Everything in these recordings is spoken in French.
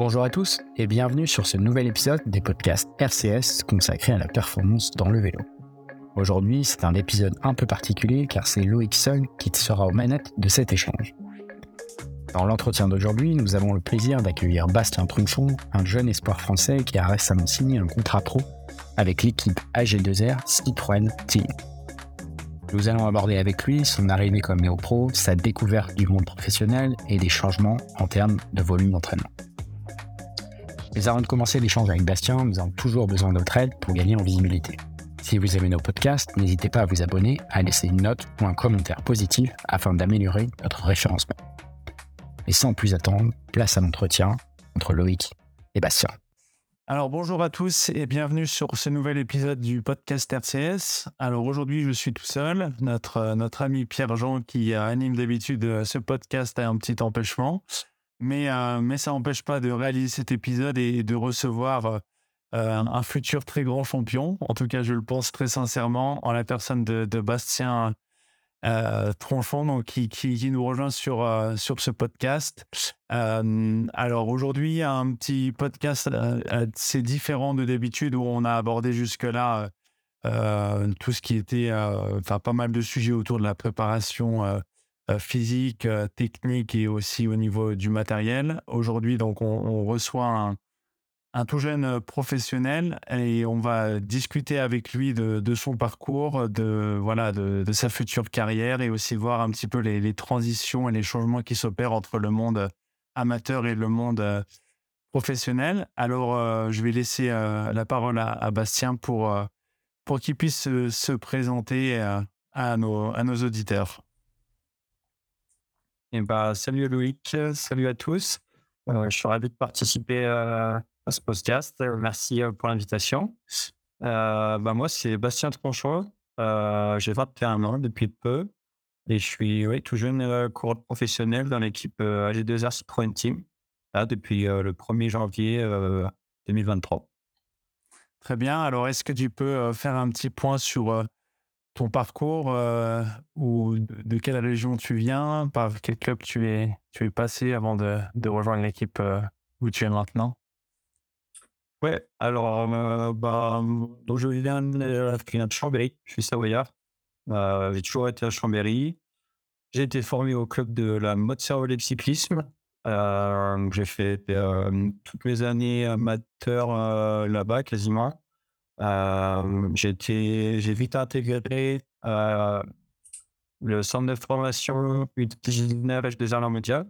Bonjour à tous et bienvenue sur ce nouvel épisode des podcasts RCS consacrés à la performance dans le vélo. Aujourd'hui, c'est un épisode un peu particulier car c'est Loïc seul qui sera aux manettes de cet échange. Dans l'entretien d'aujourd'hui, nous avons le plaisir d'accueillir Bastien Trunchon, un jeune espoir français qui a récemment signé un contrat pro avec l'équipe AG2R Citroën Team. Nous allons aborder avec lui son arrivée comme néo-pro, sa découverte du monde professionnel et des changements en termes de volume d'entraînement. Mais avant de commencer l'échange avec Bastien, nous avons toujours besoin de votre aide pour gagner en visibilité. Si vous aimez nos podcasts, n'hésitez pas à vous abonner, à laisser une note ou un commentaire positif afin d'améliorer notre référencement. Et sans plus attendre, place à l'entretien entre Loïc et Bastien. Alors bonjour à tous et bienvenue sur ce nouvel épisode du podcast RCS. Alors aujourd'hui je suis tout seul. Notre, notre ami Pierre-Jean qui anime d'habitude ce podcast a un petit empêchement. Mais, euh, mais ça n'empêche pas de réaliser cet épisode et de recevoir euh, un futur très grand champion. En tout cas, je le pense très sincèrement en la personne de, Bastien euh, Tronchon, donc, qui, qui, nous rejoint sur, sur ce podcast. alors aujourd'hui, un petit podcast assez différent de d'habitude où on a abordé jusque-là tout ce qui était, enfin pas mal de sujets autour de la préparation euh, physique, euh, technique et aussi au niveau du matériel. Aujourd'hui, donc, on, reçoit un, tout jeune euh, professionnel et on va discuter avec lui de, son parcours, de, voilà, de, sa future carrière et aussi voir un petit peu les, transitions et les changements qui s'opèrent entre le monde amateur et le monde professionnel. Alors, je vais laisser la parole à, Bastien pour, pour qu'il puisse se, présenter à, nos, à nos auditeurs. Et bah, salut Loïc, salut à tous. Euh, je suis ravi de participer euh, à ce podcast. Merci euh, pour l'invitation. bah, moi, c'est Bastien Tronchon. J'ai 21 ans depuis peu et je suis oui, tout jeune coureur professionnel dans l'équipe AG2R Citroën Team depuis le 1er janvier 2023. Très bien. Alors, est-ce que tu peux faire un petit point sur ton parcours euh, ou de, quelle région tu viens, par quel club tu es, tu es passé avant de, rejoindre l'équipe euh, où tu es maintenant? Ouais, alors, euh, bah, donc je viens de Chambéry, je suis savoyard. j'ai toujours été à Chambéry. J'ai été formé au club de la mode cervelet cyclisme. j'ai fait toutes mes années amateur là-bas quasiment. Euh, j'ai vite intégré euh, le centre de formation U19 H2R mondial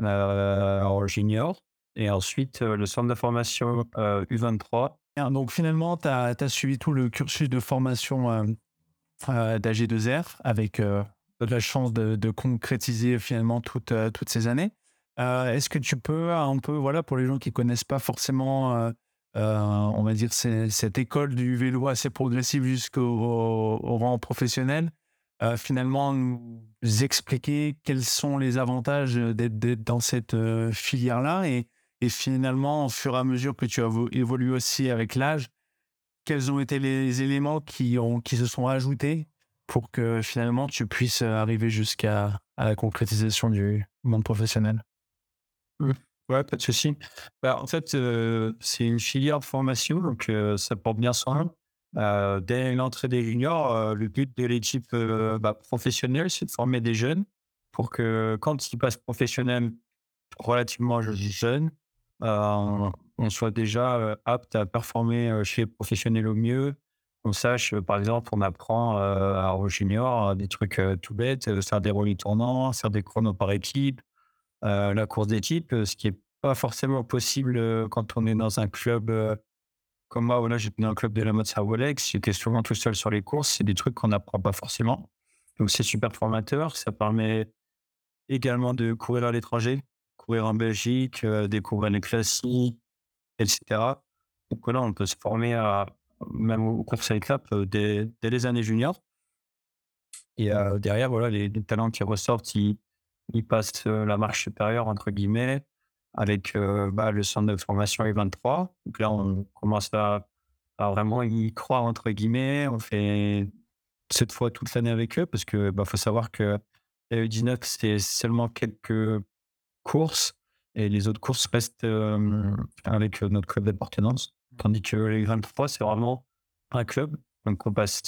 euh, en junior et ensuite le centre de formation U23. Donc finalement, tu as, suivi tout le cursus de formation d'AG2R avec la chance de, concrétiser finalement toutes, toutes ces années. Est-ce que tu peux un peu, voilà, pour les gens qui connaissent pas forcément on va dire, cette école du vélo assez progressive jusqu'au rang professionnel, euh, finalement nous expliquer quels sont les avantages d'être dans cette euh, filière-là et, finalement, au fur et à mesure que tu as évolué aussi avec l'âge, quels ont été les éléments qui se sont ajoutés pour que finalement tu puisses arriver jusqu'à la concrétisation du monde professionnel? Mmh. Ouais, pas de souci. Bah, en fait, euh, c'est une filière de formation, donc euh, ça porte bien son nom. Euh, dès l'entrée des juniors, le but de l'équipe bah, professionnelle, c'est de former des jeunes pour que quand ils passent professionnels relativement jeunes, on soit déjà apte à performer chez les professionnels au mieux. On sache, par exemple, on apprend aux juniors des trucs tout bêtes, faire des roulis tournants, faire des chronos par équipe, la course d'équipe, euh, ce qui n'est pas forcément possible euh, quand on est dans un club comme moi. Voilà, j'étais dans le club de la mode Rolex, j'étais souvent tout seul sur les courses. C'est des trucs qu'on n'apprend pas forcément. Donc, c'est super formateur. Ça permet également de courir à l'étranger, courir en Belgique, découvrir les classiques, etc. Donc, voilà, on peut se former à, même aux courses à étapes dès, les années juniors. Et derrière, voilà, les, les, talents qui ressortent, ils, il passe la marche supérieure, entre guillemets, avec bah, le centre de formation U23. Donc là, on commence à, vraiment y croire, entre guillemets. On fait cette fois toute l'année avec eux parce que bah, faut savoir que la U19, c'est seulement quelques courses Et les autres courses restent euh, avec notre club d'appartenance. Tandis que les Grand 3, c'est vraiment un club. Donc, on passe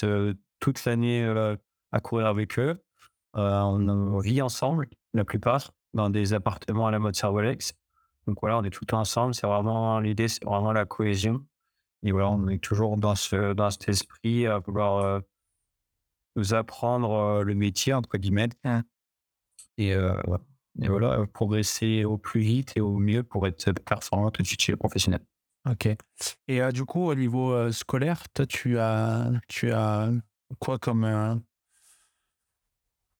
toute l'année à courir avec eux. on vit ensemble, la plupart, dans des appartements à la mode Servolex. Donc voilà, on est tout ensemble. C'est vraiment l'idée, c'est vraiment la cohésion. Et voilà, on est toujours dans, ce, dans cet esprit à vouloir nous apprendre le métier, entre guillemets. Mmh. Et, et, voilà, progresser au plus vite et au mieux pour être performant tout de suite chez. Ok. Et du coup, au niveau scolaire, toi, tu as, tu as quoi comme.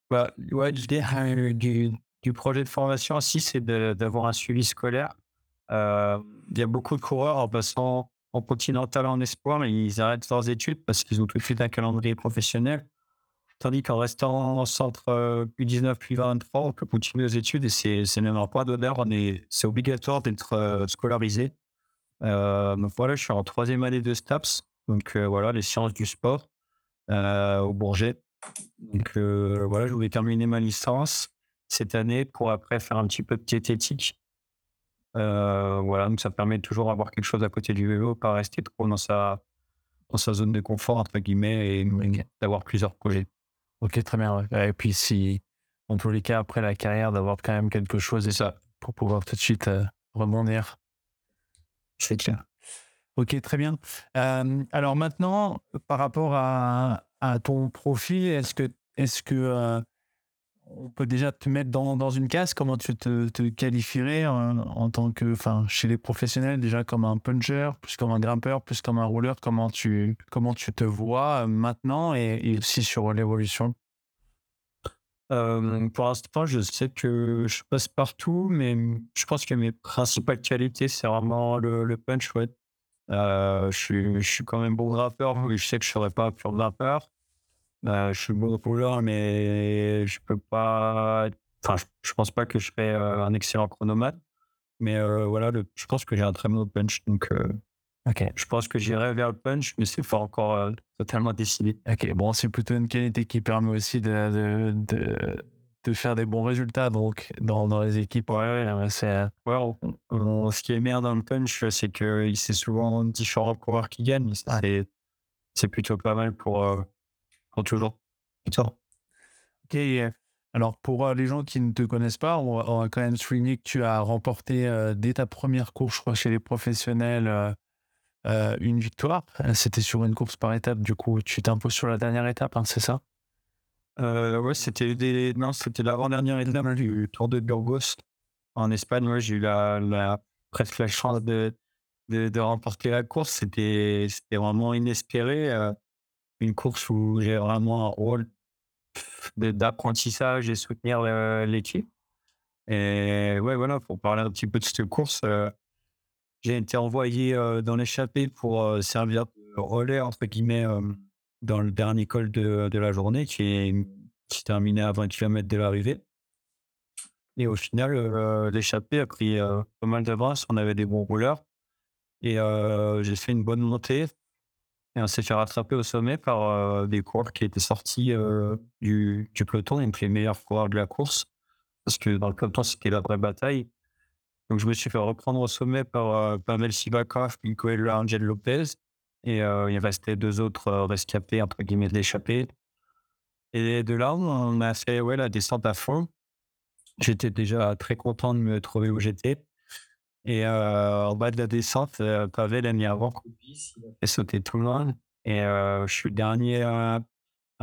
Bah, ouais, du, du projet de formation aussi, c'est d'avoir un suivi scolaire. il y a beaucoup de coureurs en passant en continental en espoir, mais ils arrêtent leurs études parce qu'ils ont tout de suite un calendrier professionnel. Tandis qu'en restant en centre U19 puis 23, on peut continuer nos études et c'est même un point d'honneur. C'est obligatoire d'être scolarisé. donc voilà, je suis en troisième année de STAPS. Donc voilà, les sciences du sport au Bourget. Donc voilà, je voulais terminer ma licence cette année pour après faire un petit peu de diététique. voilà, donc ça permet toujours d'avoir quelque chose à côté du vélo, pas rester trop dans sa, dans sa zone de confort, entre guillemets, et d'avoir plusieurs projets. Ok, très bien. Et puis, si, en tous les cas, après la carrière, d'avoir quand même quelque chose et ça pour pouvoir tout de suite euh, rebondir. C'est clair. Ok, très bien. alors maintenant, par rapport à, ton profil, est-ce que, est-ce que euh, on peut déjà te mettre dans, dans une case? Comment tu te, qualifierais en, tant que, enfin, chez les professionnels, déjà comme un puncher, plus comme un grimpeur, plus comme un roller Comment tu, comment tu te vois euh, maintenant et, aussi sur l'évolution? Euh, pour l'instant, je sais que je passe partout, mais je pense que mes principales qualités, c'est vraiment le, punch. Ouais. Euh, je, suis, je suis quand même bon grimpeur, mais je sais que je ne serais pas pur grimpeur. Bah, je suis bon rouleur, mais je peux pas. Enfin, je, pense pas que je serai euh, un excellent chronomètre. Mais euh, voilà, je pense que j'ai un très bon punch. Donc, euh, je pense que j'irai vers le punch, mais c'est pas encore totalement décidé. Ok, bon, c'est plutôt une qualité qui permet aussi de, de, de, faire des bons résultats donc, dans, dans les équipes. Ouais, ouais, c'est. Ouais, ce qui est meilleur dans le punch, c'est que c'est souvent différents coureurs qui gagnent. C'est plutôt pas mal pour toujours. Ok. Alors, pour euh, les gens qui ne te connaissent pas, on va, quand même souligner que tu as remporté euh, dès ta première course, je crois, chez les professionnels, euh, une victoire. C'était sur une course par étape. Du coup, tu t'imposes sur la dernière étape, hein, c'est ça? Ouais, c'était des... non, c'était l'avant-dernière étape du Tour de Burgos en Espagne. Ouais, j'ai eu la, la, presque la chance de, de, de remporter la course. C'était vraiment inespéré une course où j'ai vraiment un rôle d'apprentissage et soutenir l'équipe. Et ouais, voilà, pour parler un petit peu de cette course, euh, j'ai été envoyé euh, dans l'échappée pour euh, servir de relais, entre guillemets, dans le dernier col de, de la journée qui, est, qui terminait à 20 km de l'arrivée. Et au final, l'échappée a pris pas mal d'avance. On avait des bons rouleurs. Et j'ai fait une bonne montée. Et on s'est fait rattraper au sommet par euh, des coureurs qui étaient sortis euh, du, du, peloton, donc les meilleurs coureurs de la course. Parce que dans le peloton, c'était la vraie bataille. Donc je me suis fait reprendre au sommet par euh, Pavel Sivakov, Miguel Angel Lopez. Et il restait deux autres rescapés, entre guillemets, d'échappés. Et de là, on a fait ouais, la descente à fond. J'étais déjà très content de me trouver où j'étais. Et en bas de la descente, Pavel a mis avant vis, il a tout le monde. Et je suis le dernier à,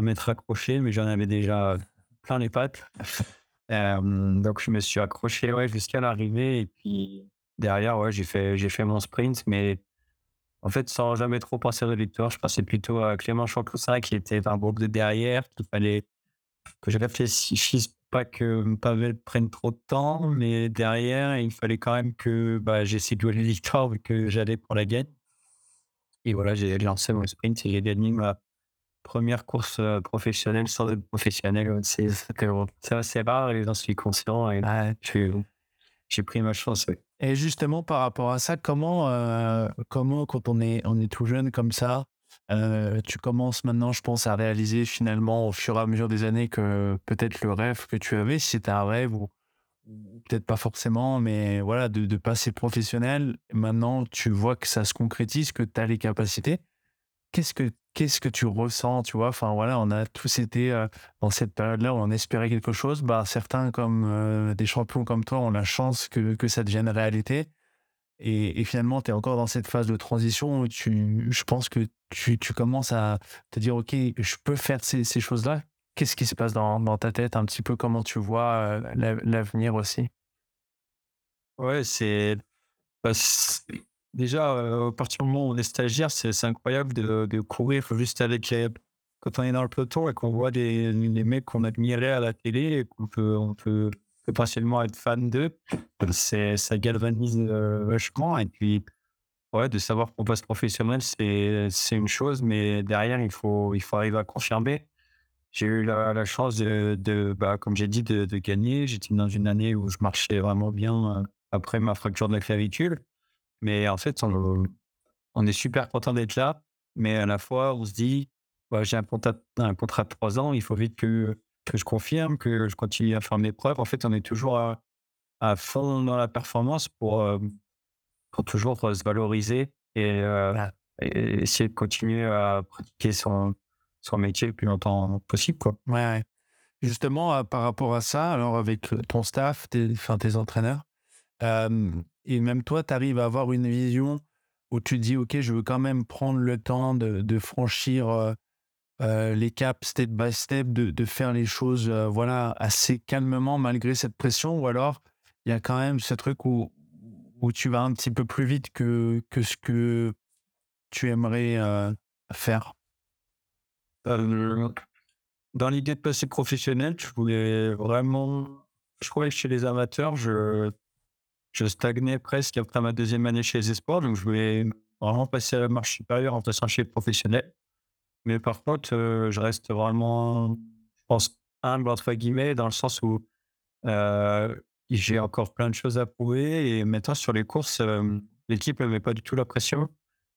m'être accroché, mais j'en avais déjà plein les pattes. donc je me suis accroché ouais, jusqu'à l'arrivée. Et puis derrière, ouais, j'ai fait, fait mon sprint, mais en fait, sans jamais trop penser à victoire, je pensais plutôt à Clément Chancoussin qui était un groupe de derrière, qu'il fallait que je réfléchisse pas que Pavel prenne trop de temps, mais derrière, il fallait quand même que bah, j'essaie de jouer les victoires vu que j'allais pour la gagne. Et voilà, j'ai lancé mon sprint et j'ai gagné ma première course euh, professionnelle sans être professionnel. C'est assez rare et j'en suis conscient. Et j'ai pris ma chance. Et justement, par rapport à ça, comment, euh, comment quand on est, on est tout jeune comme ça, euh, tu commences maintenant, je pense, à réaliser finalement au fur et à mesure des années que peut-être le rêve que tu avais, si c'était un rêve ou, peut-être pas forcément, mais voilà, de, de passer professionnel. Maintenant, tu vois que ça se concrétise, que tu as les capacités. Qu'est-ce que qu'est-ce que tu ressens, tu vois? Enfin voilà, on a tous été euh, dans cette période-là où on espérait quelque chose. Bah, certains, comme euh, des champions comme toi, ont la chance que, que ça devienne réalité. Et, finalement, tu es encore dans cette phase de transition où tu, je pense que tu, tu commences à te dire, OK, je peux faire ces, ces choses-là. Qu'est-ce qui se passe dans, dans, ta tête? Un petit peu Comment tu vois euh, l'avenir aussi? Ouais, c'est. Déjà, euh, à partir du moment où on est stagiaire, c'est incroyable de, de courir juste avec Quand on est dans le peloton et qu'on voit des, des mecs qu'on admirait à la télé et qu'on peut, on potentiellement être fan d'eux, ça galvanise euh, vachement. Et puis, ouais, de savoir qu'on passe professionnel, c'est une chose, mais derrière, il faut, il faut arriver à confirmer. J'ai eu la, chance de, bah, comme j'ai dit, de, de gagner. J'étais dans une année où je marchais vraiment bien euh, après ma fracture de la clavicule. Mais en fait, on, est super content d'être là. Mais à la fois, on se dit, j'ai un contrat, un contrat de trois ans, il faut vite que, que je confirme, que je continue à faire mes preuves. En fait, on est toujours à, fond dans la performance pour, euh, pour toujours se valoriser euh, et, essayer de continuer à pratiquer son, son métier le plus longtemps possible. Quoi. Ouais, Justement, euh, par rapport à ça, alors avec ton staff, tes, enfin, tes entraîneurs, et même toi, tu arrives à avoir une vision où tu te dis, OK, je veux quand même prendre le temps de, franchir les caps step by step, de, faire les choses voilà, assez calmement malgré cette pression, ou alors il y a quand même ce truc où, où tu vas un petit peu plus vite que, que ce que tu aimerais faire? Dans l'idée de passer professionnel, je voulais vraiment. Je trouvais que chez les amateurs, je je stagnais presque après ma deuxième année chez les Espoirs. Donc, je voulais vraiment passer à la marche supérieure en passant chez les professionnels. Mais par contre, euh, je reste vraiment, je pense, humble, entre guillemets, dans le sens où euh, j'ai encore plein de choses à prouver. Et maintenant, sur les courses, euh, l'équipe ne met pas du tout la pression.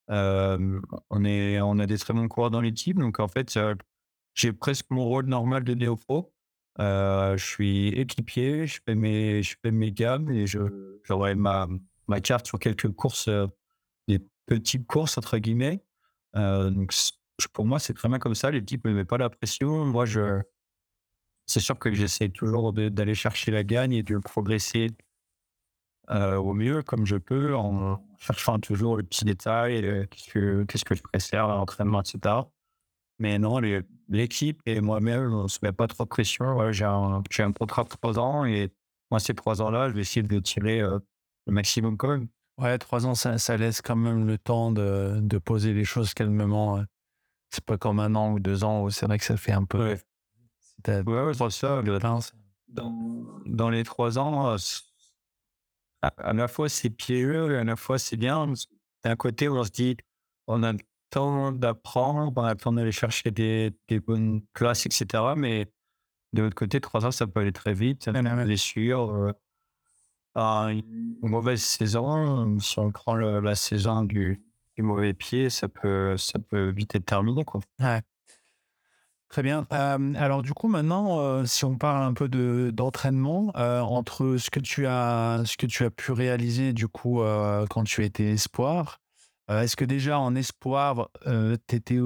on, est, on a des très bons coureurs dans l'équipe. Donc, en fait, j'ai presque mon rôle normal de néo-pro. Euh, je suis équipier, je fais mes, je fais mes gammes et j'aurai ma, ma carte sur quelques courses, euh, des petites courses entre guillemets. Euh, donc pour moi, c'est très bien comme ça. L'équipe ne met pas la pression. Moi, je, c'est sûr que j'essaie toujours d'aller chercher la gagne et de progresser au mieux comme je peux en cherchant toujours le petit détail, que, qu'est-ce que je préfère, l'entraînement, etc. Mais non, l'équipe et moi-même, on ne se met pas trop de pression. j'ai un, un, contrat de trois ans et moi, ces trois ans-là, je vais essayer de tirer euh, le maximum quand même. Ouais, trois ans, ça, ça, laisse quand même le temps de, de poser les choses calmement. Hein. C'est pas comme un an ou deux ans où c'est vrai que ça fait un peu. Ouais, ouais c'est ça. Dans, dans, les trois ans, euh, à, la fois c'est piégeux et à la fois c'est bien. D'un côté, on se dit, on a temps d'apprendre, on a le temps d'aller chercher des, des, bonnes classes, etc. Mais de l'autre côté, trois ans, ça peut aller très vite. Ça peut sûr. Euh, une mauvaise saison, si on prend la saison du, du, mauvais pied, ça peut, ça peut vite être terminé. Quoi. Ouais. Très bien. Euh, alors du coup, maintenant, euh, si on parle un peu de, d'entraînement, entre ce que, tu as, ce que tu as pu réaliser du coup quand tu étais espoir euh, est-ce que déjà en espoir, euh, tu étais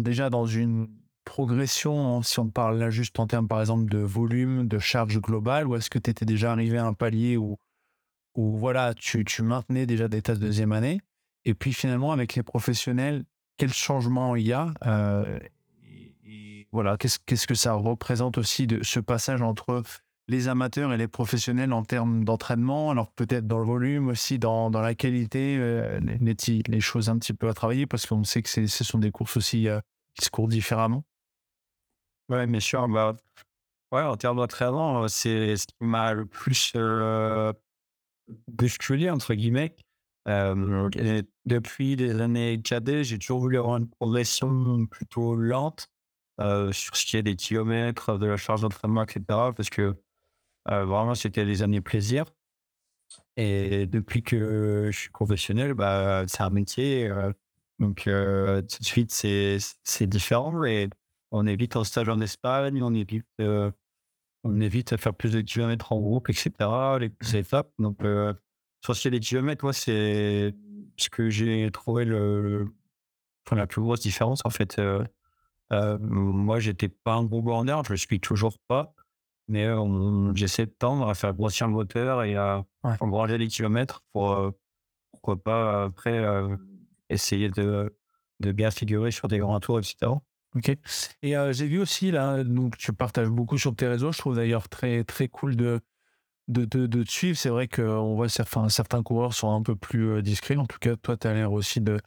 déjà dans une progression, si on parle là juste en termes par exemple de volume, de charge globale, ou est-ce que tu étais déjà arrivé à un palier où, où voilà, tu, tu maintenais déjà des tasses deuxième année? Et puis finalement, avec les professionnels, quel changement il y a? Euh, et, qu'est-ce, qu'est-ce que ça représente aussi de ce passage entre les amateurs et les professionnels en termes d'entraînement, alors peut-être dans le volume aussi, dans, dans la qualité, euh, les, les, choses un petit peu à travailler, parce qu'on sait que ce sont des courses aussi euh, qui se courent différemment. Oui, bien sûr. Bah, ouais, en termes d'entraînement, euh, c'est ce qui m'a le plus euh, bousculé, entre guillemets. depuis les années cadet, j'ai toujours voulu avoir une progression plutôt lente sur ce qui est des kilomètres, de la charge d'entraînement, etc. Parce que euh, vraiment, c'était des années plaisir. Et depuis que je suis professionnel, bah, c'est un métier. Euh, donc, euh, tout de suite, c'est différent. Et on est vite en stage en Espagne, on est vite, on évite à faire plus de kilomètres en groupe, etc. Les étapes. Donc, euh, sur les kilomètres, moi, c'est ce que j'ai trouvé le, enfin, la plus grosse différence, en fait. Euh, euh, moi, j'étais pas un gros borneur, je le suis toujours pas, mais euh, j'essaie de tendre à faire grossir le moteur et à ouais. les kilomètres pour, euh, pourquoi pas, après, essayer de, de bien figurer sur des grands tours, etc. Ok. Et j'ai vu aussi, là, donc tu partages beaucoup sur tes réseaux. Je trouve d'ailleurs très, très cool de, de, de, de te suivre. C'est vrai qu'on voit certains, certains coureurs sont un peu plus discrets. En tout cas, toi, tu as l'air aussi de,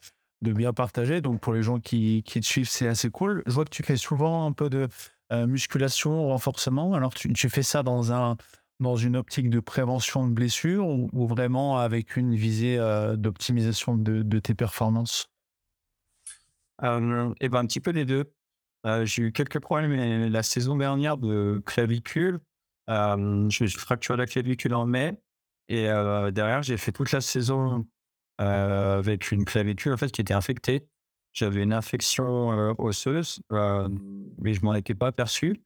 de bien partager. Donc, pour les gens qui, qui te suivent, c'est assez cool. Je vois que tu fais souvent un peu de musculation, renforcement. Alors, tu, fais ça dans, un, dans une optique de prévention de blessures ou, vraiment avec une visée d'optimisation de, tes performances? Euh, et ben, un petit peu des deux. Euh, j'ai eu quelques problèmes la saison dernière de clavicule. Euh, je fracturé la clavicule en mai. Et derrière, j'ai fait toute la saison avec une clavicule en fait, qui était infectée. J'avais une infection osseuse, mais je m'en étais pas aperçu.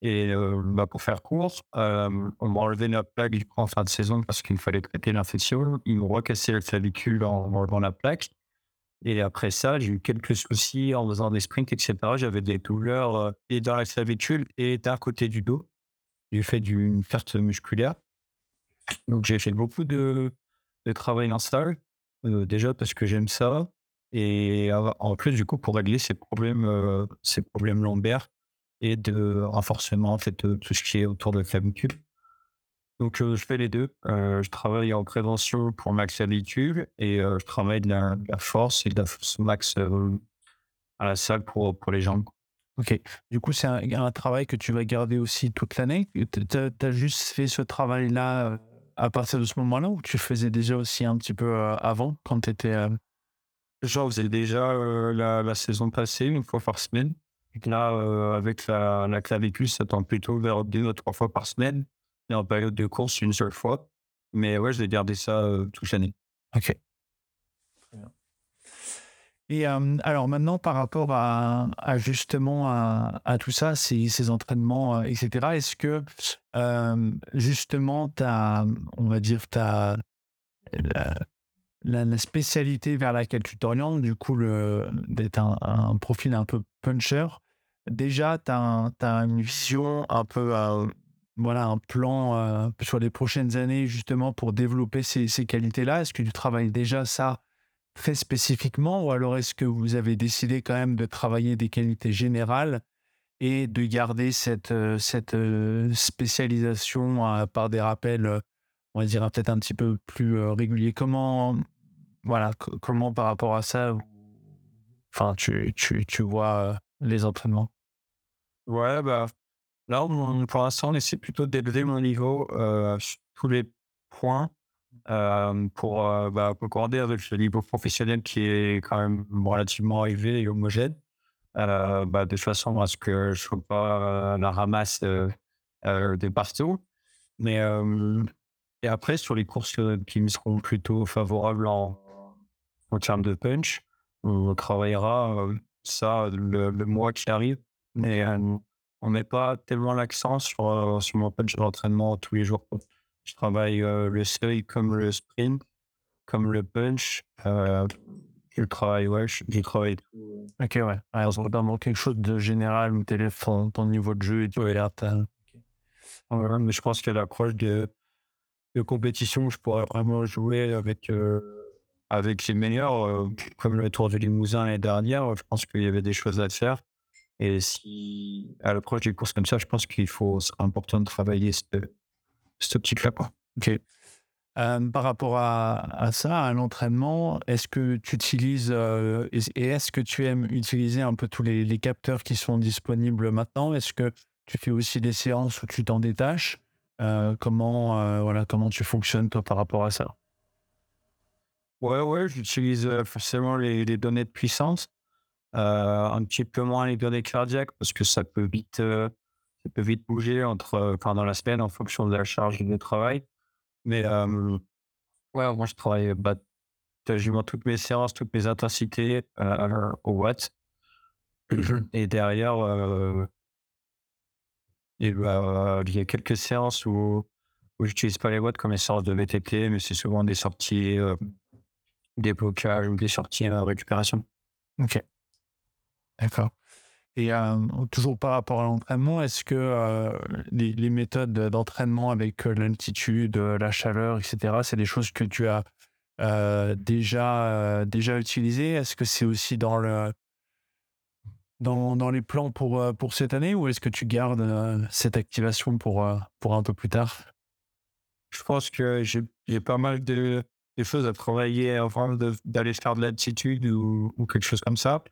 Et bah, pour faire court, on m'a enlevé la plaque en fin de saison parce qu'il fallait traiter l'infection. Ils m'ont recassé la clavicule en enlevant la plaque. Et après ça, j'ai eu quelques soucis en faisant des sprints, etc. J'avais des douleurs et dans la clavicule et d'un côté du dos. J'ai fait d'une perte musculaire. Donc, j'ai fait beaucoup de, de travail en salle, euh, déjà parce que j'aime ça. Et en plus, du coup, pour régler ces problèmes, euh, ces problèmes lombaires et de renforcement, en fait, de tout ce qui est autour de la clavicule. Donc, je fais les deux. je travaille en prévention pour max habitude et je travaille de la, force et de la force max à la salle pour, pour les jambes. Ok. Du coup, c'est un, travail que tu vas garder aussi toute l'année? Tu as, juste fait ce travail-là à partir de ce moment-là ou tu faisais déjà aussi un petit peu avant quand tu étais. J'en faisais déjà la, la, saison passée, une fois par semaine. là, avec la, la clavicule, ça tend plutôt vers deux ou trois fois par semaine en période de course une seule fois. Mais ouais, je vais garder ça euh, toute l'année. Ok. Et alors maintenant, par rapport à, justement à, tout ça, ces, ces entraînements, euh, etc., est-ce que justement, tu as, on va dire, tu as la, la, spécialité vers laquelle tu t'orientes, du coup, d'être un, profil un peu puncher, déjà, tu as, une vision un peu voilà, un plan euh, sur les prochaines années justement pour développer ces, qualités-là. Est-ce que tu travailles déjà ça très spécifiquement ou alors est-ce que vous avez décidé quand même de travailler des qualités générales et de garder cette, euh, cette euh, spécialisation par des rappels, on va dire peut-être un petit peu plus réguliers Comment, voilà, comment par rapport à ça, enfin, tu, tu, tu vois les entraînements? Ouais, bah, Là, pour l'instant, on essaie plutôt d'élever mon niveau euh, sur tous les points euh, pour euh, bah, concorder avec le niveau professionnel qui est quand même relativement élevé et homogène, bah, de façon à ce que je ne sois pas la ramasse des partout. Mais et après, sur les courses qui me seront plutôt favorables en, en termes de punch, on travaillera ça le, le mois qui arrive. Mais on met pas tellement l'accent sur, euh, sur mon punch d'entraînement tous les jours. Je travaille euh, le seuil comme le sprint, comme le punch. Euh, je travaille, ouais, je, travaille. Ok, ouais. Alors, vraiment quelque chose de général, mon téléphone, ton niveau de jeu et tout. Ouais, mais je pense qu'à l'approche de, de compétition, je pourrais vraiment jouer avec, avec les meilleurs, comme le Tour du Limousin l'année dernière. Je pense qu'il y avait des choses à faire. Et si, à l'approche des courses comme ça, je pense qu'il faut, c'est important de travailler ce, ce petit là Ok. par rapport à, ça, à l'entraînement, est-ce que tu utilises euh, et est-ce que tu aimes utiliser un peu tous les, capteurs qui sont disponibles maintenant? Est-ce que tu fais aussi des séances où tu t'en détaches? euh, comment, euh, voilà, comment tu fonctionnes toi par rapport à ça? Ouais, ouais, j'utilise forcément les, les, données de puissance. Euh, un petit peu moins les données cardiaques parce que ça peut vite, euh, ça peut vite bouger entre, pendant la semaine en fonction de la charge de travail. Mais euh, ouais, moi je travaille bah, quasiment toutes mes séances, toutes mes intensités au watt. Et derrière, Bah, il y a quelques séances où, où j'utilise pas les watts comme les séances de VTT, mais c'est souvent des sorties, euh, des blocages ou des sorties à récupération. Ok. D'accord. Et euh, toujours par rapport à l'entraînement, est-ce que euh, les, méthodes d'entraînement avec euh, l'altitude, euh, la chaleur, etc., c'est des choses que tu as euh, déjà, euh, déjà utilisées? Est-ce que c'est aussi dans, le, dans, les plans pour, euh, pour cette année ou est-ce que tu gardes euh, cette activation pour, euh, pour un peu plus tard? Je pense que j'ai pas mal de, de choses à travailler avant d'aller faire de l'altitude ou, ou quelque chose comme ça.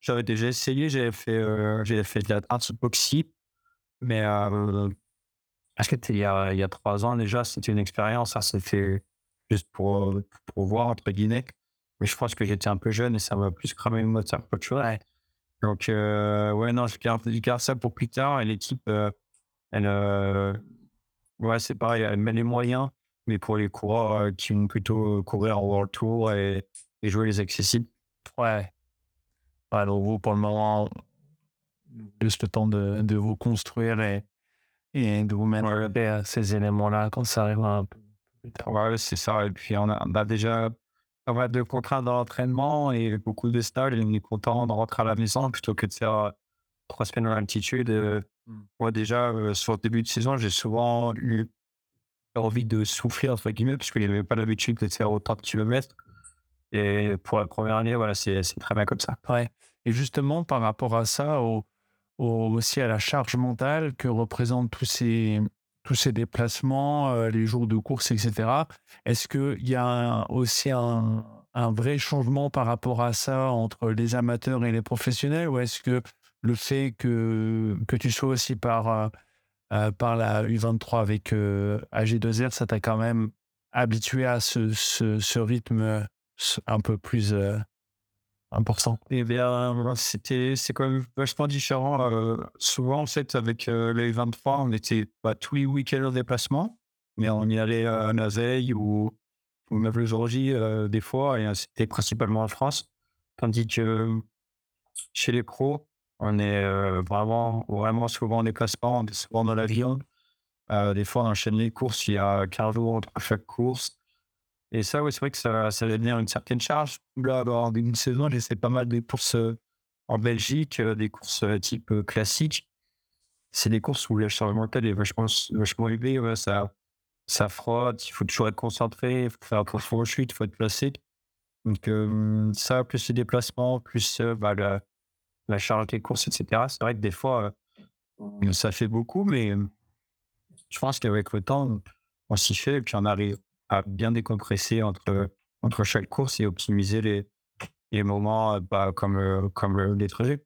J'avais déjà essayé, j'avais fait, euh, fait de la dance boxy, mais euh, parce que c'était il y a, il y a trois ans déjà, c'était une expérience, ça s'est fait juste pour, pour voir, entre guillemets. Mais je pense que j'étais un peu jeune et ça m'a plus cramé le moteur chose. Donc, euh, ouais, non, je garde, je garde ça pour plus tard. Et l'équipe, euh, elle, euh, ouais, c'est pareil, elle met les moyens, mais pour les coureurs qui vont plutôt courir en World Tour et, et jouer les accessibles. Ouais. Ouais, donc vous, pour le moment, juste le temps de, de vous construire et, et de vous mettre Ouais. à ces éléments-là quand ça arrivera un peu plus tard. Ouais, c'est ça. Et puis, on a, on a déjà pas mal de contraintes dans l'entraînement et beaucoup de stages. On est content de rentrer à la maison plutôt que de faire euh, trois semaines en altitude. Euh, Mm. Moi, déjà, euh, sur le début de saison, j'ai souvent eu envie de souffler, entre guillemets, parce qu'il avait pas l'habitude de faire autant de kilomètres. Et pour la première année, voilà, c'est c'est très bien comme ça. Ouais. Et justement, par rapport à ça, au, au- aussi à la charge mentale que représentent tous ces, tous ces déplacements, euh, les jours de course, etc., est-ce qu'il y a aussi un, vrai changement par rapport à ça entre les amateurs et les professionnels ou est-ce que le fait que, que tu sois aussi par, euh, euh, par la U23 avec euh, AG2R, ça t'a quand même habitué à ce, ce, rythme un peu plus euh, important Eh bien, c'était, c'est quand même vachement différent. Euh, souvent, en fait, avec euh, les 23, on était pas tous les week-ends en déplacement, mais on y allait euh, à la veille ou, ou même le jour euh, des fois, et euh, c'était principalement en France. Tandis que chez les pros, on est euh, vraiment, vraiment souvent en déplacement, on est souvent dans l'avion. Des fois, on enchaîne les courses, il y a 15 jours entre chaque course. Et ça, oui, c'est vrai que ça, ça génère une certaine charge. Là, dans une saison, j'ai fait pas mal de courses euh, en Belgique, euh, des courses euh, type classique. C'est des courses où la charge mentale est vachement, vachement élevée. ouais, ça, ça frotte, il faut toujours être concentré, il faut faire attention aux chutes, il faut être placé. Donc, ça, plus les déplacements, plus bah, la, la charge des courses, etc. C'est vrai que des fois, ça fait beaucoup, mais je pense qu'avec le temps, on s'y fait et puis on arrive à bien décompresser entre, entre chaque course et optimiser les, les moments euh, bah, comme, euh, comme euh, les trajets.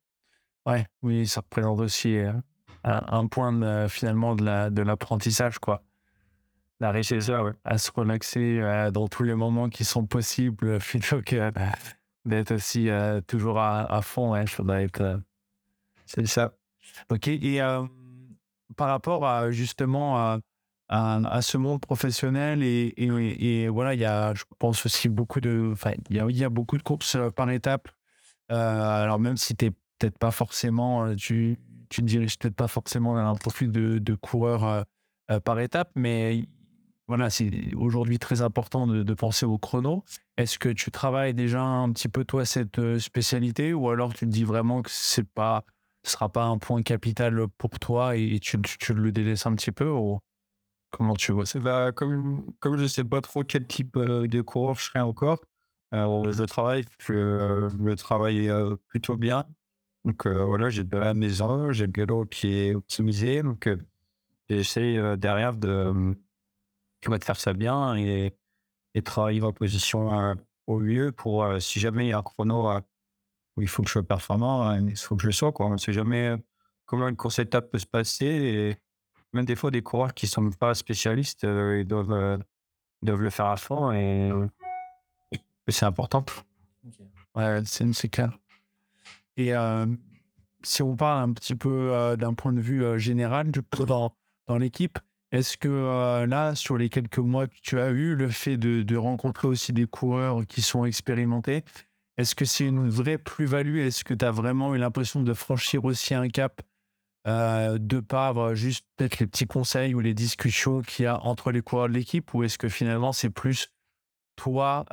Ouais, oui, ça représente aussi un, un point de, finalement de la- de l'apprentissage, quoi. Ça, ouais. à se relaxer euh, dans tous les moments qui sont possibles, plutôt que d'être aussi euh, toujours à, à fond. Ouais, C'est ça. Ok, et par rapport à justement à, ce monde professionnel, et, voilà, il y a, je pense aussi beaucoup de, il y a, beaucoup de courses euh, par étape. Euh, alors même si tu peut-être pas forcément, euh, tu, tu te diriges peut-être pas forcément un profil de, de coureur euh, par étape, mais voilà, c'est aujourd'hui très important de, penser au chrono. Est-ce que tu travailles déjà un petit peu toi cette spécialité, ou alors tu te dis vraiment que c'est pas sera pas un point capital pour toi et tu, tu, le délaisses un petit peu comment tu vois ça? Bah, comme, comme je ne sais pas trop quel type de coureur je serai encore, euh, je travaille, je, euh, je travaille plutôt bien. Donc euh, voilà, j'ai de la maison, j'ai le vélo qui est optimisé. Donc euh, j'essaie euh, derrière de, de faire ça bien et, et travailler en position au mieux pour si jamais il y a un chrono où il faut que je sois performant, euh, il faut que je le sois. Quoi. On ne sait jamais comment une course étape peut se passer. Même des fois, des coureurs qui ne sont pas spécialistes, euh, ils doivent, euh, doivent le faire à fond et, et c'est important. Ouais, c'est clair. Et euh, si on parle un petit peu euh, d'un point de vue euh, général, du coup, dans, dans l'équipe, est-ce que euh, là, sur les quelques mois que tu as eu, le fait de, de rencontrer aussi des coureurs qui sont expérimentés, est-ce que c'est une vraie plus-value? Est-ce que tu as vraiment eu l'impression de franchir aussi un cap de par juste peut-être les petits conseils ou les discussions qu'il y a entre les coureurs de l'équipe ou est-ce que finalement c'est plus toi,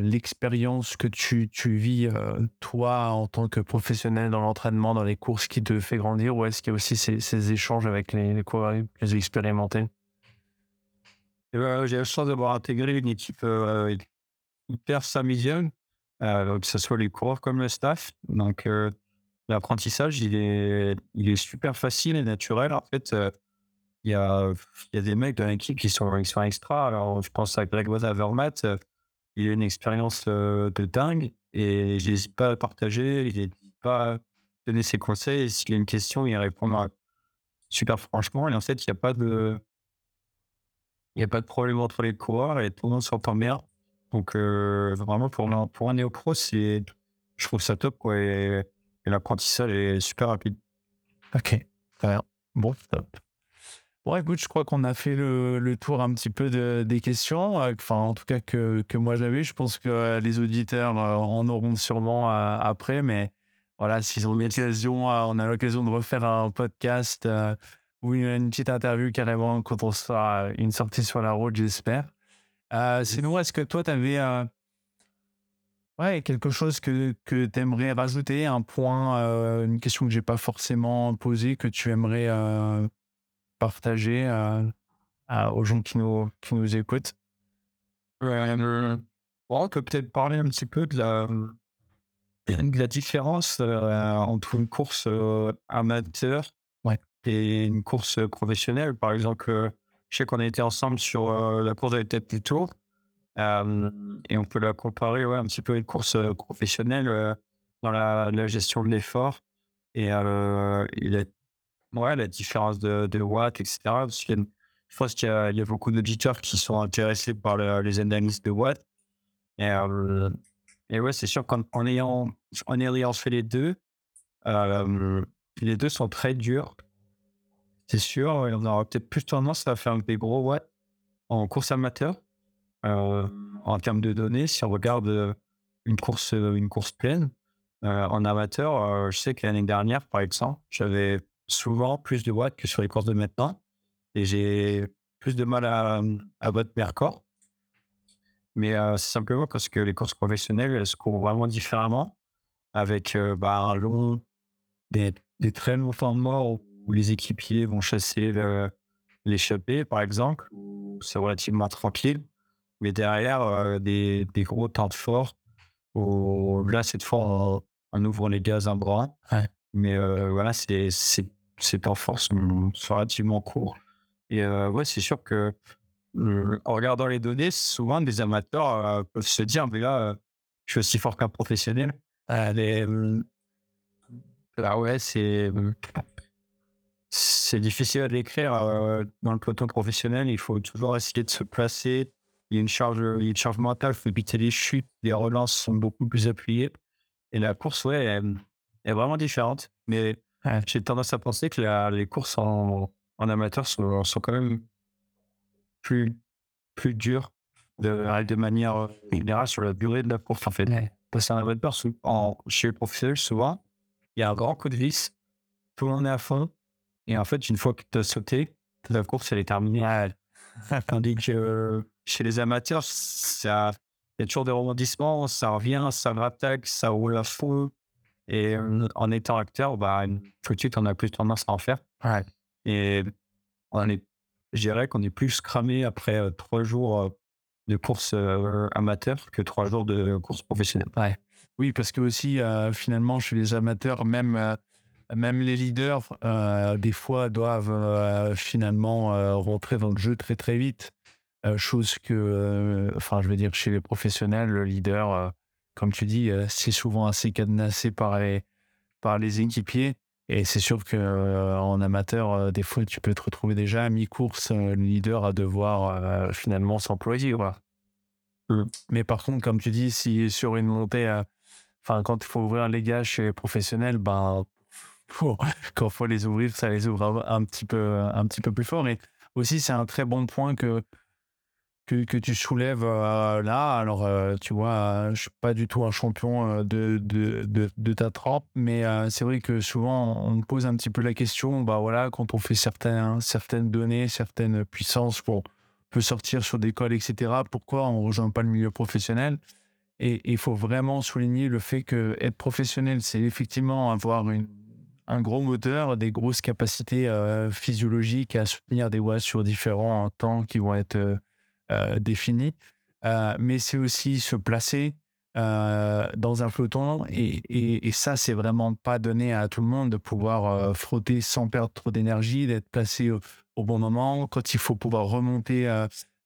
l'expérience que tu, vis, toi, en tant que professionnel dans l'entraînement, dans les courses, qui te fait grandir Ou est-ce qu'il y a aussi ces, échanges avec les, les coureurs les expérimentés? Eh ben, J'ai la chance d'avoir intégré une équipe hyper familiale, que ce soit les coureurs comme le staff. Donc, l'apprentissage, il est, il est super facile et naturel. En fait, il y a, y a des mecs dans l'équipe qui sont, qui sont extra. Alors, je pense à Greg Vermat. Euh, il a une expérience euh, de dingue et je n'hésite pas à partager. Il n'hésite pas à donner ses conseils. S'il a une question, il répond super franchement. Et en fait, il n'y a pas de. Il n'y a pas de problème entre les coureurs et tout le monde s'entend bien. Donc, euh, vraiment, pour, pour un néo-pro, je trouve ça top. Quoi, et l'apprentissage est super rapide. Ok, très bien. Bon, top. Bon, écoute, je crois qu'on a fait le, tour un petit peu des questions, euh, enfin, en tout cas que, que moi j'avais. Je pense que euh, les auditeurs euh, en auront sûrement après, mais voilà, s'ils ont l'occasion, on a l'occasion de refaire un podcast ou une, petite interview carrément quand on sera une sortie sur la route, j'espère. sinon, est-ce que toi, tu avais ouais, quelque chose que, que tu aimerais rajouter, un point, une question que j'ai pas forcément posée, que tu aimerais partager aux gens qui nous, qui nous écoutent? On peut peut-être parler un petit peu de la, de la différence euh, entre une course euh, amateur et une course professionnelle. Par exemple, euh, je sais qu'on a été ensemble sur la course de la tête du tour. Et on peut la comparer ouais, un petit peu à une course professionnelle dans la, la, gestion de l'effort. Et, est ouais, la différence de, de watts, etc. Parce je pense qu'il y, a, il y a beaucoup d'auditeurs qui sont intéressés par les analyses de watts. Et, et ouais, c'est sûr qu'en en ayant, en ayant fait les deux, les deux sont très durs. C'est sûr, on aura peut-être plus tendance à faire des gros watts en course amateur. Euh, en termes de données, si on regarde une course, une course pleine, en amateur, je sais que l'année dernière, par exemple, j'avais souvent plus de watts que sur les courses de maintenant. Et j'ai plus de mal à, à battre mes records. Mais euh, c'est simplement parce que les courses professionnelles, elles se courent vraiment différemment. Avec euh, bah, un long, des, des, très longs mort où les équipiers vont chasser l'échappée, par exemple, c'est relativement tranquille. Mais derrière, euh, des, des, gros temps de fort où là, cette fois, on, ouvre les gaz un bras. Mais voilà, c'est ces temps forts sont, relativement courts. Et euh, ouais, c'est sûr que en regardant les données, souvent des amateurs euh, peuvent se dire mais là, euh, je suis aussi fort qu'un professionnel. là, ouais, c'est c'est difficile à décrire. dans le peloton professionnel, il faut toujours essayer de se placer. Il y a une charge, il y a une charge mentale, il faut éviter les chutes, les relances sont beaucoup plus appuyées. Et la course, ouais, elle, est vraiment différente. Mais j'ai tendance à penser que les courses en, amateur sont, sont, quand même plus, plus dures de, de manière euh, générale sur la durée de la course, en fait. Parce qu'en amateur, en, chez les professionnels, souvent, il y a un grand coup de vis, tout le monde est à fond, et en fait, une fois que tu as sauté, la course, elle est terminée. Tandis que euh, chez les amateurs, ça, il y a toujours des rebondissements, ça revient, ça rattaque, ça roule à fond. Et en étant acteur, bah, tout de suite, on a plus tendance à en faire. Et on est, je dirais qu'on est plus cramé après trois jours de course amateur que trois jours de course professionnelle. Oui, parce que aussi, finalement, chez les amateurs, même, même les leaders, des fois, doivent finalement rentrer dans le jeu très, très vite. chose que, enfin, je veux dire, chez les professionnels, le leader comme tu dis, euh, c'est souvent assez cadenassé par les, par les équipiers. Et c'est sûr qu'en en amateur, euh, des fois, tu peux te retrouver déjà à mi-course, euh, le leader à devoir finalement s'employer. Mmh. Mais par contre, comme tu dis, si sur une montée, enfin, quand il faut ouvrir les gars chez les professionnels, ben, quand il faut les ouvrir, ça les ouvre un, petit peu, un petit peu plus fort. Et aussi, c'est un très bon point que que, tu soulèves là. Alors, tu vois, je suis pas du tout un champion de, de, de, de ta trempe, mais c'est vrai que souvent, on me pose un petit peu la question, bah voilà, quand on fait certaines données, certaines puissances qu'on peut sortir sur des cols, etc., pourquoi on ne rejoint pas le milieu professionnel? Et il faut vraiment souligner le fait que être professionnel, c'est effectivement avoir une, un gros moteur, des grosses capacités physiologiques à soutenir des watts sur différents temps qui vont être euh, euh, mais c'est aussi se placer euh, dans un flottant et, ça c'est vraiment pas donné à tout le monde de pouvoir frotter sans perdre trop d'énergie, d'être placé au, bon moment quand il faut pouvoir remonter.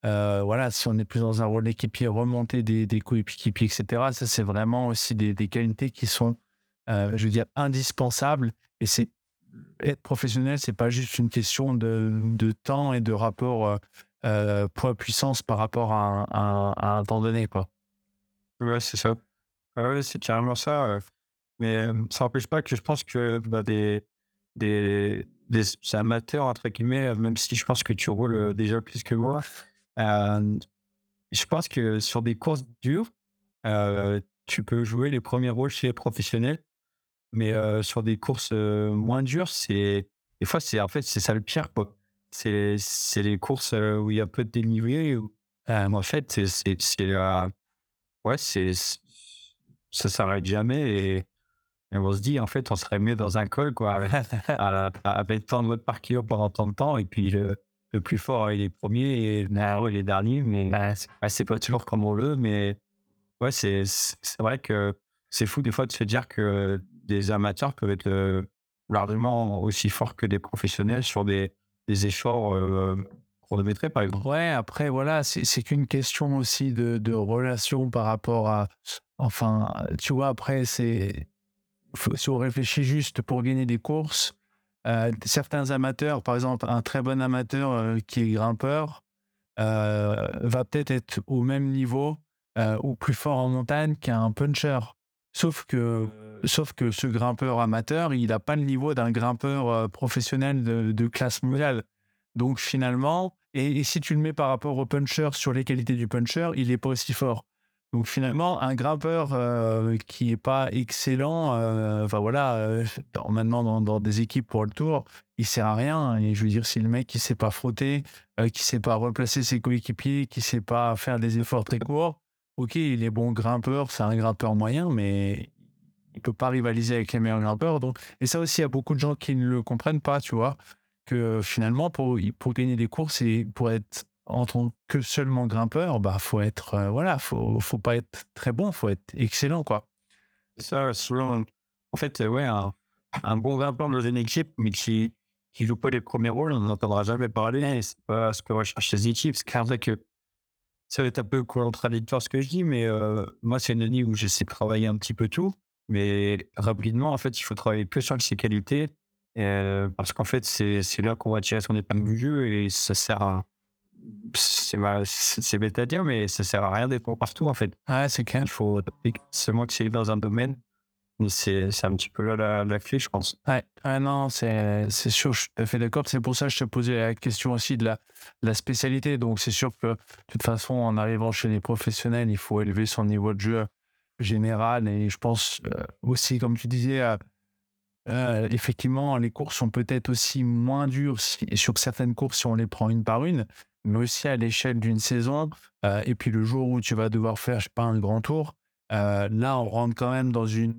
voilà, si on est plus dans un rôle d'équipier, remonter des, des coéquipiers, etc. Ça c'est vraiment aussi des, qualités qui sont, je veux dire, indispensables. Et c'est être professionnel, c'est pas juste une question de, de temps et de rapport euh, poids-puissance par rapport à un, temps donné. Quoi. Ouais, c'est ça. Ouais, c'est carrément ça. Euh. Mais ça n'empêche pas que je pense que bah, des, des, des, amateurs, entre guillemets, même si je pense que tu roules euh, déjà plus que moi, je pense que sur des courses dures, tu peux jouer les premiers rôles chez les professionnels. Mais sur des courses moins dures, c'est des fois, c'est en fait, c'est ça le pire. Quoi c'est les courses où il y a peu de dénivelé. Où, en fait, c'est ouais, c'est ça s'arrête jamais et, on se dit en fait, on serait mieux dans un col quoi, à, avec tant de votre parcours pendant tant de temps et puis le, le plus fort il est premier et le il est dernier. Mais c'est pas toujours comme on veut, mais ouais, c'est vrai que c'est fou des fois de se dire que des amateurs peuvent être largement aussi forts que des professionnels sur des des efforts chronométrés, par exemple. Ouais, après, voilà, c'est qu'une question aussi de, de, relation par rapport à. Enfin, tu vois, après, c'est. Si on réfléchit juste pour gagner des courses, euh, certains amateurs, par exemple, un très bon amateur euh, qui est grimpeur, euh, va peut-être être au même niveau ou plus fort en montagne qu'un puncher. Sauf que, sauf que ce grimpeur amateur, il n'a pas le niveau d'un grimpeur euh, professionnel de, classe mondiale. Donc finalement, et, si tu le mets par rapport au puncher sur les qualités du puncher, il n'est pas aussi fort. Donc finalement, un grimpeur euh, qui n'est pas excellent, euh, enfin voilà, maintenant dans, des équipes pour le tour, il sert à rien. Et je veux dire, si le mec qui sait pas frotter, qui sait pas replacer ses coéquipiers, qui sait pas faire des efforts très courts, ok, il est bon grimpeur, c'est un grimpeur moyen, mais il peut pas rivaliser avec les meilleurs grimpeurs. Donc, et ça aussi, il y a beaucoup de gens qui ne le comprennent pas, tu vois, que finalement, pour, pour gagner des courses et pour être en tant que seulement grimpeur, bah, faut être, euh, voilà, faut, faut pas être très bon, faut être excellent, quoi. Ça, souvent, en fait, ouais, un, bon grimpeur dans une équipe, mais qui, qui joue pas les premiers rôles, on n'entendra jamais parler. C'est pas ce que recherchent les équipes. C'est vrai que ça va être un peu contradictoire ce que je dis, mais euh, moi, c'est une année où j'essaie de travailler un petit peu tout. Mais rapidement, en fait, il faut travailler que sur ses qualités. Euh, parce qu'en fait, c'est là qu'on va tirer son épingle du jeu et ça sert à. C'est bête à dire, mais ça sert à rien d'être partout, en fait. Ah, c'est clair. Il faut seulement que c'est dans un domaine c'est un petit peu là la, clé, je pense. Ouais, ah non, c'est sûr, je suis tout à fait d'accord. C'est pour ça que je te posais la question aussi de la, la spécialité. Donc, c'est sûr que, de toute façon, en arrivant chez les professionnels, il faut élever son niveau de jeu général. Et je pense euh, aussi, comme tu disais, euh, euh, effectivement, les courses sont peut-être aussi moins dures et sur certaines courses si on les prend une par une, mais aussi à l'échelle d'une saison. et puis le jour où tu vas devoir faire, je sais pas, un grand tour, là, on rentre quand même dans une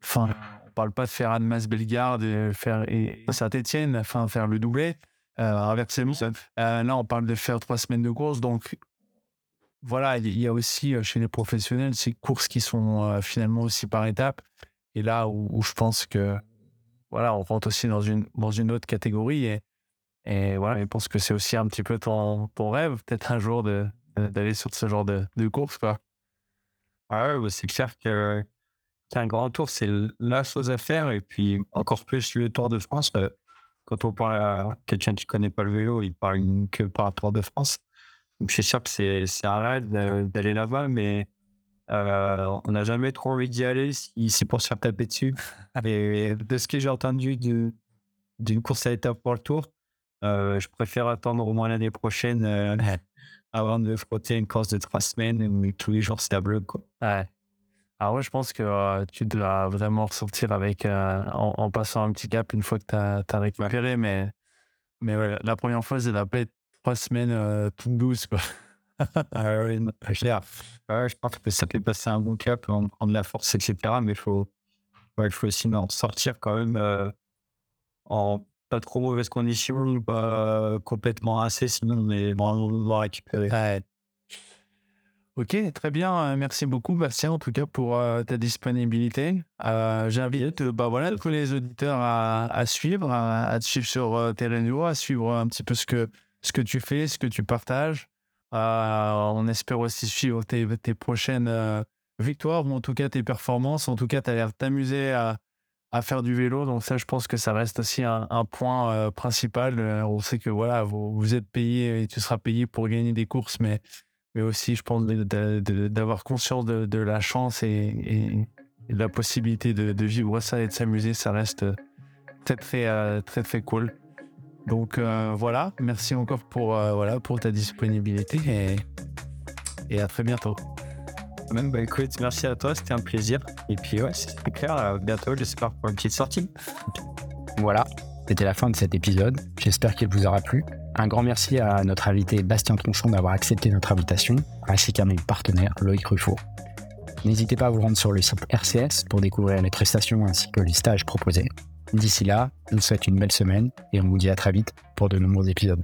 Enfin, on parle pas de faire Annemasse Bellegarde et faire et Saint-Etienne, enfin faire le doublé. Inversement, là on parle de faire trois semaines de course, donc voilà, il y a aussi chez les professionnels ces courses qui sont finalement aussi par étapes. Et là où, je pense que voilà, on rentre aussi dans une dans une autre catégorie et, voilà, je pense que c'est aussi un petit peu ton, ton rêve, peut-être un jour d'aller sur ce genre de, de course quoi. Ah ouais, bah, c'est clair que un grand tour, c'est la chose à faire. Et puis, encore plus le Tour de France. Quand on parle à quelqu'un qui ne connaît pas le vélo, il parle que par Tour de France. Donc, sûr que c'est un rêve d'aller là-bas, mais euh, on n'a jamais trop envie d'y aller si c'est pour se faire taper dessus. Et de ce que j'ai entendu d'une course à l'étape pour le Tour, euh, je préfère attendre au moins l'année prochaine avant de frotter une course de trois semaines où tous les jours c'est bleu. Quoi. Ouais. Alors ouais, je pense que euh, tu dois vraiment ressortir avec euh, en, passant un petit cap une fois que tu as, récupéré, mais, mais ouais, la première fois, c'est pas être trois semaines euh, toutes douces. Quoi. ah, ouais, je pense que ça fait passer un bon cap, prendre de la force, etc. Mais il faut, il faut aussi en sortir quand même en pas trop mauvaise condition, pas complètement assez, sinon on est vraiment récupérer. Ouais. Ok, très bien. Euh, merci beaucoup, Bastien, en tout cas, pour euh, ta disponibilité. Euh, J'invite bah, voilà, tous les auditeurs à, suivre, à, te suivre sur tes réseaux, à suivre un petit peu ce que, ce que tu fais, ce que tu partages. on espère aussi suivre tes, prochaines victoires, ou en tout cas tes performances. En tout cas, tu as l'air de t'amuser à, faire du vélo. Donc ça, je pense que ça reste aussi un, point principal. on sait que voilà, vous, êtes payé et tu seras payé pour gagner des courses, mais mais aussi, je pense, d'avoir conscience de, la chance et, de la possibilité de, vivre ça et de s'amuser, ça reste très, très, euh, très, très cool. Donc euh, voilà, merci encore pour, euh, voilà, pour ta disponibilité et, et à très bientôt. Même, bah, écoute, merci à toi, c'était un plaisir. Et puis, ouais, c'est clair, bientôt, j'espère pour une petite sortie. Voilà, c'était la fin de cet épisode. J'espère qu'il vous aura plu. Un grand merci à notre invité Bastien Tronchon d'avoir accepté notre invitation, ainsi qu'à mes partenaires Loïc Ruffo. N'hésitez pas à vous rendre sur le site RCS pour découvrir les prestations ainsi que les stages proposés. D'ici là, je vous souhaite une belle semaine et on vous dit à très vite pour de nombreux épisodes.